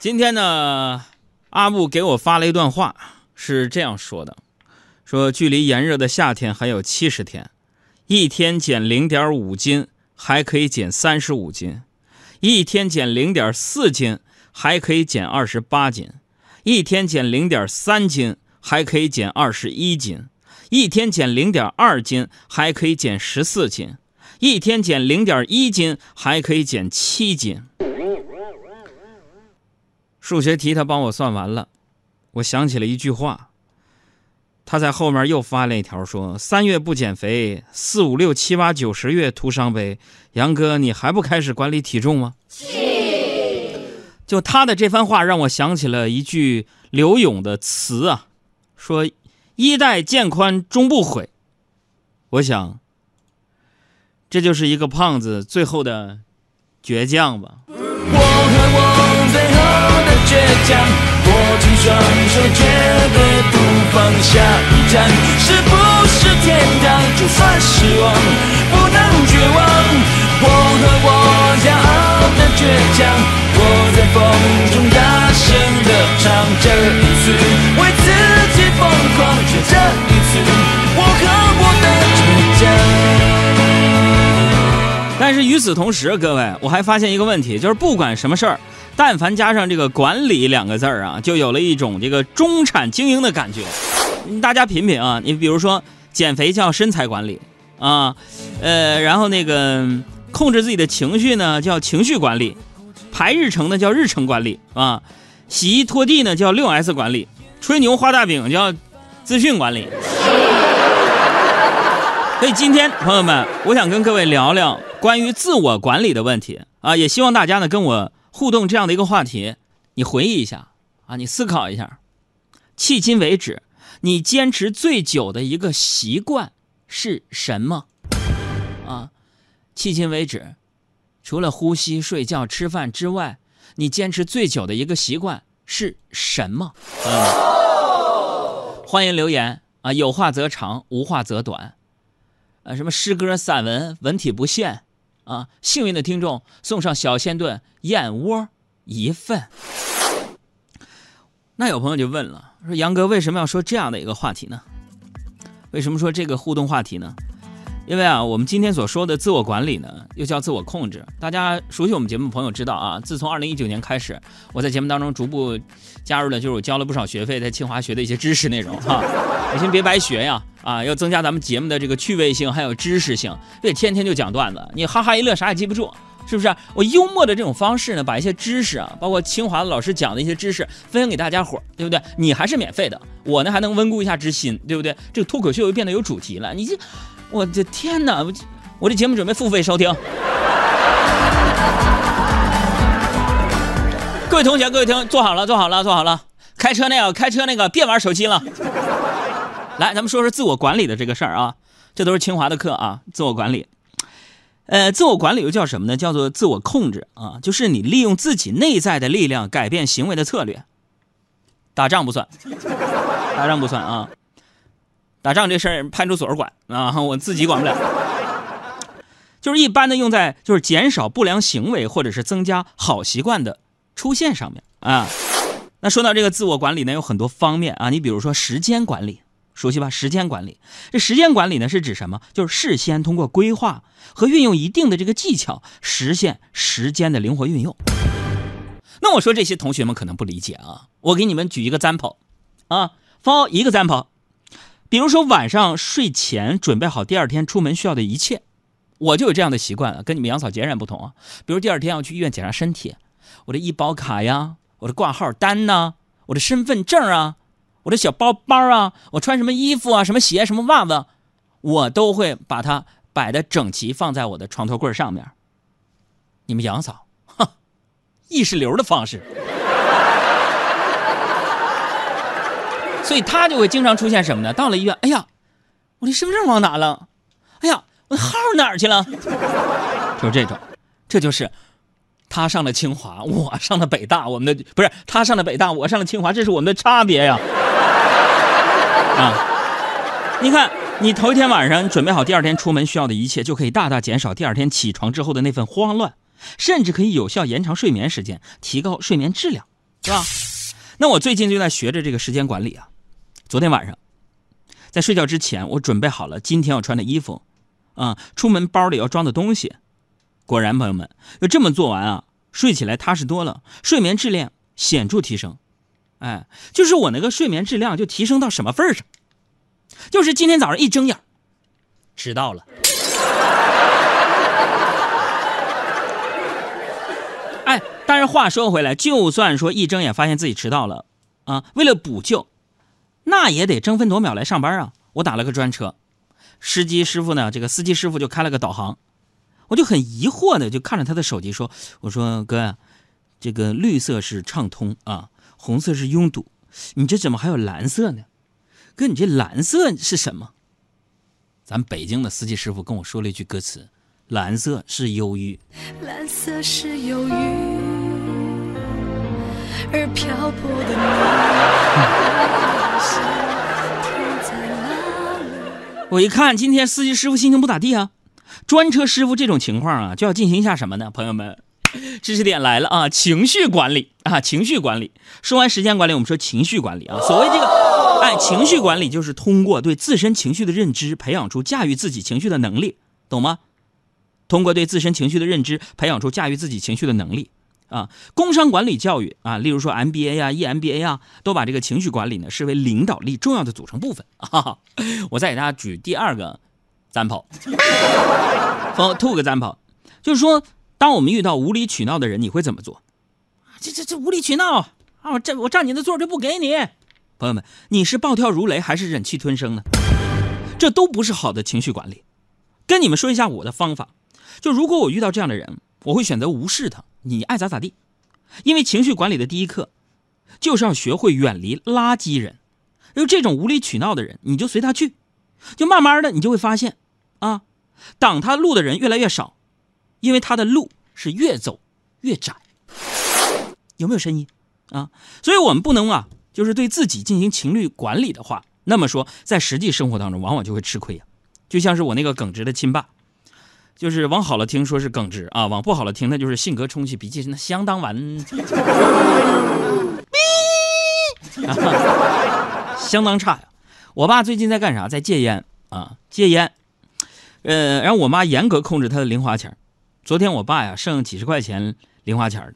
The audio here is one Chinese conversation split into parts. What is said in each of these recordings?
今天呢，阿布给我发了一段话，是这样说的：说距离炎热的夏天还有七十天，一天减零点五斤还可以减三十五斤，一天减零点四斤还可以减二十八斤，一天减零点三斤还可以减二十一斤，一天减零点二斤还可以减十四斤，一天减零点一斤还可以减七斤。数学题他帮我算完了，我想起了一句话。他在后面又发了一条说：“三月不减肥，四五六七八九十月徒伤悲。”杨哥，你还不开始管理体重吗？就他的这番话让我想起了一句刘勇的词啊，说：“衣带渐宽终不悔。”我想，这就是一个胖子最后的倔强吧。最后的倔强，握紧双手，绝对不放下。一站是不是天堂？就算失望，不能绝望。我和我骄傲的倔强，我在风中大声的唱。这一次为自己疯狂，却这一次我和我的倔强。但是与此同时，各位，我还发现一个问题，就是不管什么事儿，但凡加上这个“管理”两个字儿啊，就有了一种这个中产精英的感觉。大家品品啊，你比如说减肥叫身材管理啊，呃，然后那个控制自己的情绪呢叫情绪管理，排日程呢叫日程管理啊，洗衣拖地呢叫六 S 管理，吹牛画大饼叫资讯管理。所以今天朋友们，我想跟各位聊聊关于自我管理的问题啊，也希望大家呢跟我互动这样的一个话题，你回忆一下啊，你思考一下，迄今为止你坚持最久的一个习惯是什么？啊，迄今为止，除了呼吸、睡觉、吃饭之外，你坚持最久的一个习惯是什么？嗯，欢迎留言啊，有话则长，无话则短。啊，什么诗歌、散文、文体不限，啊，幸运的听众送上小鲜炖燕窝一份。那有朋友就问了，说杨哥为什么要说这样的一个话题呢？为什么说这个互动话题呢？因为啊，我们今天所说的自我管理呢，又叫自我控制。大家熟悉我们节目的朋友知道啊，自从二零一九年开始，我在节目当中逐步加入了，就是我交了不少学费，在清华学的一些知识内容哈。我先别白学呀，啊，要增加咱们节目的这个趣味性，还有知识性。别天天就讲段子，你哈哈一乐啥也记不住，是不是？我幽默的这种方式呢，把一些知识啊，包括清华的老师讲的一些知识分享给大家伙儿对不对？你还是免费的，我呢还能温故一下知新，对不对？这个脱口秀又变得有主题了，你这。我的天哪！我我这节目准备付费收听。各位同学，各位听，坐好了，坐好了，坐好了。开车那个，开车那个，别玩手机了。来，咱们说说自我管理的这个事儿啊，这都是清华的课啊。自我管理，呃，自我管理又叫什么呢？叫做自我控制啊，就是你利用自己内在的力量改变行为的策略。打仗不算，打仗不算啊。打仗这事儿，派出所管啊，我自己管不了。就是一般的用在就是减少不良行为或者是增加好习惯的出现上面啊。那说到这个自我管理呢，有很多方面啊。你比如说时间管理，熟悉吧？时间管理，这时间管理呢是指什么？就是事先通过规划和运用一定的这个技巧，实现时间的灵活运用。那我说这些同学们可能不理解啊，我给你们举一个 example 啊，for 一个 example。比如说晚上睡前准备好第二天出门需要的一切，我就有这样的习惯，跟你们杨嫂截然不同啊。比如第二天要去医院检查身体，我的医保卡呀，我的挂号单呐，我的身份证啊，我的小包包啊，我穿什么衣服啊，什么鞋，什么袜子，我都会把它摆的整齐，放在我的床头柜上面。你们杨嫂，哼，意识流的方式。所以他就会经常出现什么呢？到了医院，哎呀，我的身份证忘哪了？哎呀，我的号哪儿去了？就是这种，这就是他上了清华，我上了北大，我们的不是他上了北大，我上了清华，这是我们的差别呀！啊，你看，你头一天晚上准备好第二天出门需要的一切，就可以大大减少第二天起床之后的那份慌乱，甚至可以有效延长睡眠时间，提高睡眠质量。是吧？那我最近就在学着这个时间管理啊。昨天晚上，在睡觉之前，我准备好了今天要穿的衣服，啊，出门包里要装的东西。果然，朋友们，就这么做完啊，睡起来踏实多了，睡眠质量显著提升。哎，就是我那个睡眠质量就提升到什么份上？就是今天早上一睁眼，迟到了。哎，但是话说回来，就算说一睁眼发现自己迟到了，啊，为了补救，那也得争分夺秒来上班啊。我打了个专车，司机师傅呢，这个司机师傅就开了个导航，我就很疑惑的就看着他的手机说：“我说哥呀，这个绿色是畅通啊。”红色是拥堵，你这怎么还有蓝色呢？哥，你这蓝色是什么？咱北京的司机师傅跟我说了一句歌词：“蓝色是忧郁。”蓝色是忧郁，而漂泊的你，我一看，今天司机师傅心情不咋地啊。专车师傅这种情况啊，就要进行一下什么呢？朋友们。知识点来了啊，情绪管理啊，情绪管理。说完时间管理，我们说情绪管理啊。所谓这个，哎，情绪管理就是通过对自身情绪的认知，培养出驾驭自己情绪的能力，懂吗？通过对自身情绪的认知，培养出驾驭自己情绪的能力啊。工商管理教育啊，例如说 MBA 啊、EMBA 啊，都把这个情绪管理呢视为领导力重要的组成部分 啊。我再给大家举第二个赞跑，哦，吐个赞跑，就是说。当我们遇到无理取闹的人，你会怎么做？这这这无理取闹啊！这我占你的座就不给你。朋友们，你是暴跳如雷还是忍气吞声呢？这都不是好的情绪管理。跟你们说一下我的方法，就如果我遇到这样的人，我会选择无视他，你爱咋咋地。因为情绪管理的第一课，就是要学会远离垃圾人。就这种无理取闹的人，你就随他去，就慢慢的你就会发现，啊，挡他路的人越来越少。因为他的路是越走越窄，有没有声音啊？所以我们不能啊，就是对自己进行情绪管理的话，那么说在实际生活当中往往就会吃亏呀。就像是我那个耿直的亲爸，就是往好了听说是耿直啊，往不好了听那就是性格冲气，脾气那相当顽，相当差呀。我爸最近在干啥？在戒烟啊，戒烟。呃，然后我妈严格控制他的零花钱。昨天我爸呀剩几十块钱零花钱的，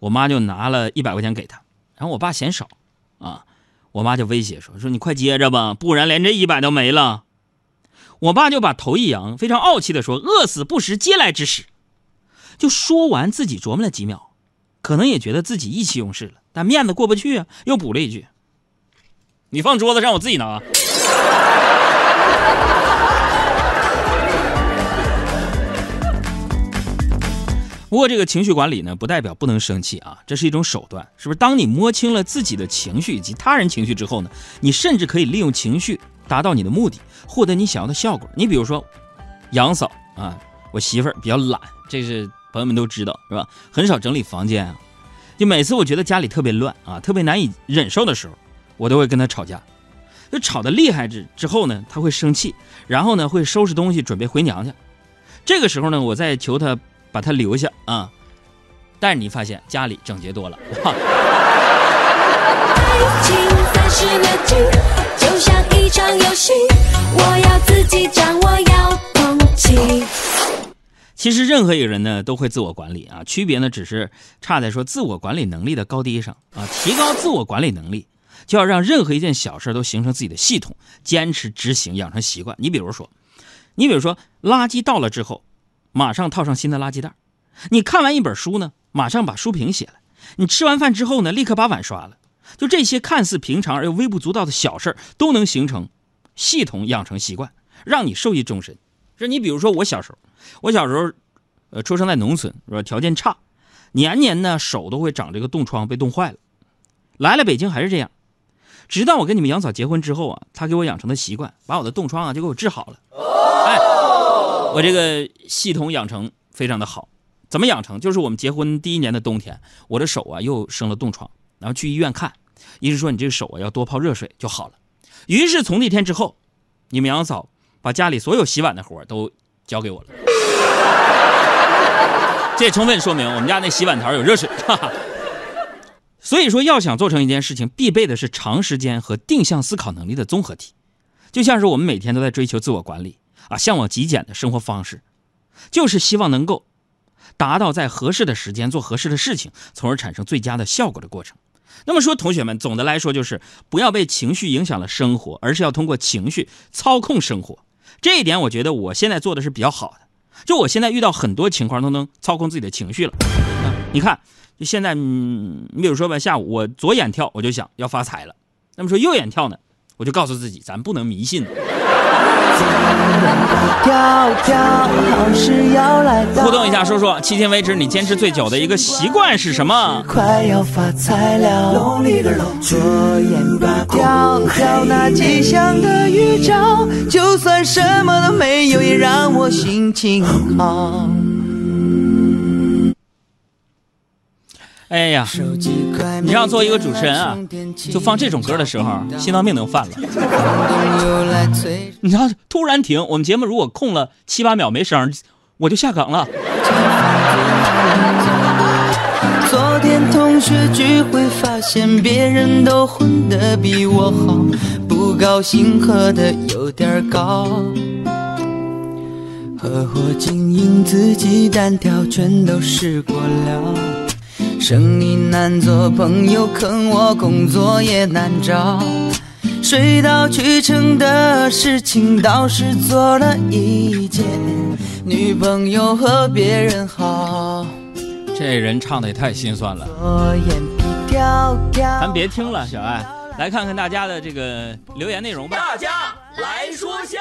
我妈就拿了一百块钱给他，然后我爸嫌少，啊，我妈就威胁说说你快接着吧，不然连这一百都没了。我爸就把头一扬，非常傲气的说：“饿死不食嗟来之食。”就说完自己琢磨了几秒，可能也觉得自己意气用事了，但面子过不去啊，又补了一句：“你放桌子上，我自己拿。”不过这个情绪管理呢，不代表不能生气啊，这是一种手段，是不是？当你摸清了自己的情绪以及他人情绪之后呢，你甚至可以利用情绪达到你的目的，获得你想要的效果。你比如说，杨嫂啊，我媳妇儿比较懒，这是朋友们都知道，是吧？很少整理房间啊，就每次我觉得家里特别乱啊，特别难以忍受的时候，我都会跟她吵架。就吵得厉害之之后呢，她会生气，然后呢会收拾东西准备回娘家。这个时候呢，我再求她。把她留下啊！但是你发现家里整洁多了。像一场游戏，我要自己掌握，要捧起其实任何一个人呢都会自我管理啊，区别呢只是差在说自我管理能力的高低上啊。提高自我管理能力，就要让任何一件小事都形成自己的系统，坚持执行，养成习惯。你比如说，你比如说，垃圾到了之后。马上套上新的垃圾袋。你看完一本书呢，马上把书评写了。你吃完饭之后呢，立刻把碗刷了。就这些看似平常而又微不足道的小事儿都能形成系统，养成习惯，让你受益终身。是你比如说我小时候，我小时候，呃，出生在农村，是吧？条件差，年年呢手都会长这个冻疮，被冻坏了。来了北京还是这样，直到我跟你们杨嫂结婚之后啊，她给我养成的习惯，把我的冻疮啊就给我治好了。哎。我这个系统养成非常的好，怎么养成？就是我们结婚第一年的冬天，我的手啊又生了冻疮，然后去医院看，医生说你这个手啊要多泡热水就好了。于是从那天之后，你们杨嫂把家里所有洗碗的活都交给我了。这充分说明我们家那洗碗槽有热水。哈哈所以说，要想做成一件事情，必备的是长时间和定向思考能力的综合体。就像是我们每天都在追求自我管理啊，向往极简的生活方式，就是希望能够达到在合适的时间做合适的事情，从而产生最佳的效果的过程。那么说，同学们，总的来说就是不要被情绪影响了生活，而是要通过情绪操控生活。这一点，我觉得我现在做的是比较好的。就我现在遇到很多情况都能操控自己的情绪了。你看，就现在，你比如说吧，下午我左眼跳，我就想要发财了。那么说右眼跳呢，我就告诉自己，咱不能迷信。互动一下，说说迄今为止你坚持最久的一个习惯是什么？快要发财了，左眼跳跳那吉祥的预兆，就算什么都没有，也让我心情好。哎呀，你让做一个主持人啊，就放这种歌的时候，心脏病能犯了。你看，突然停，我们节目如果空了七八秒没声，我就下岗了。昨天同学聚会发现别人都混得比我好，不高兴喝的有点高，合伙经营自己单挑全都试过了。生意难做，朋友坑我，工作也难找，水到渠成的事情倒是做了一件，女朋友和别人好。这人唱的也太心酸了。咱别听了，小爱，来看看大家的这个留言内容吧。大家来说笑。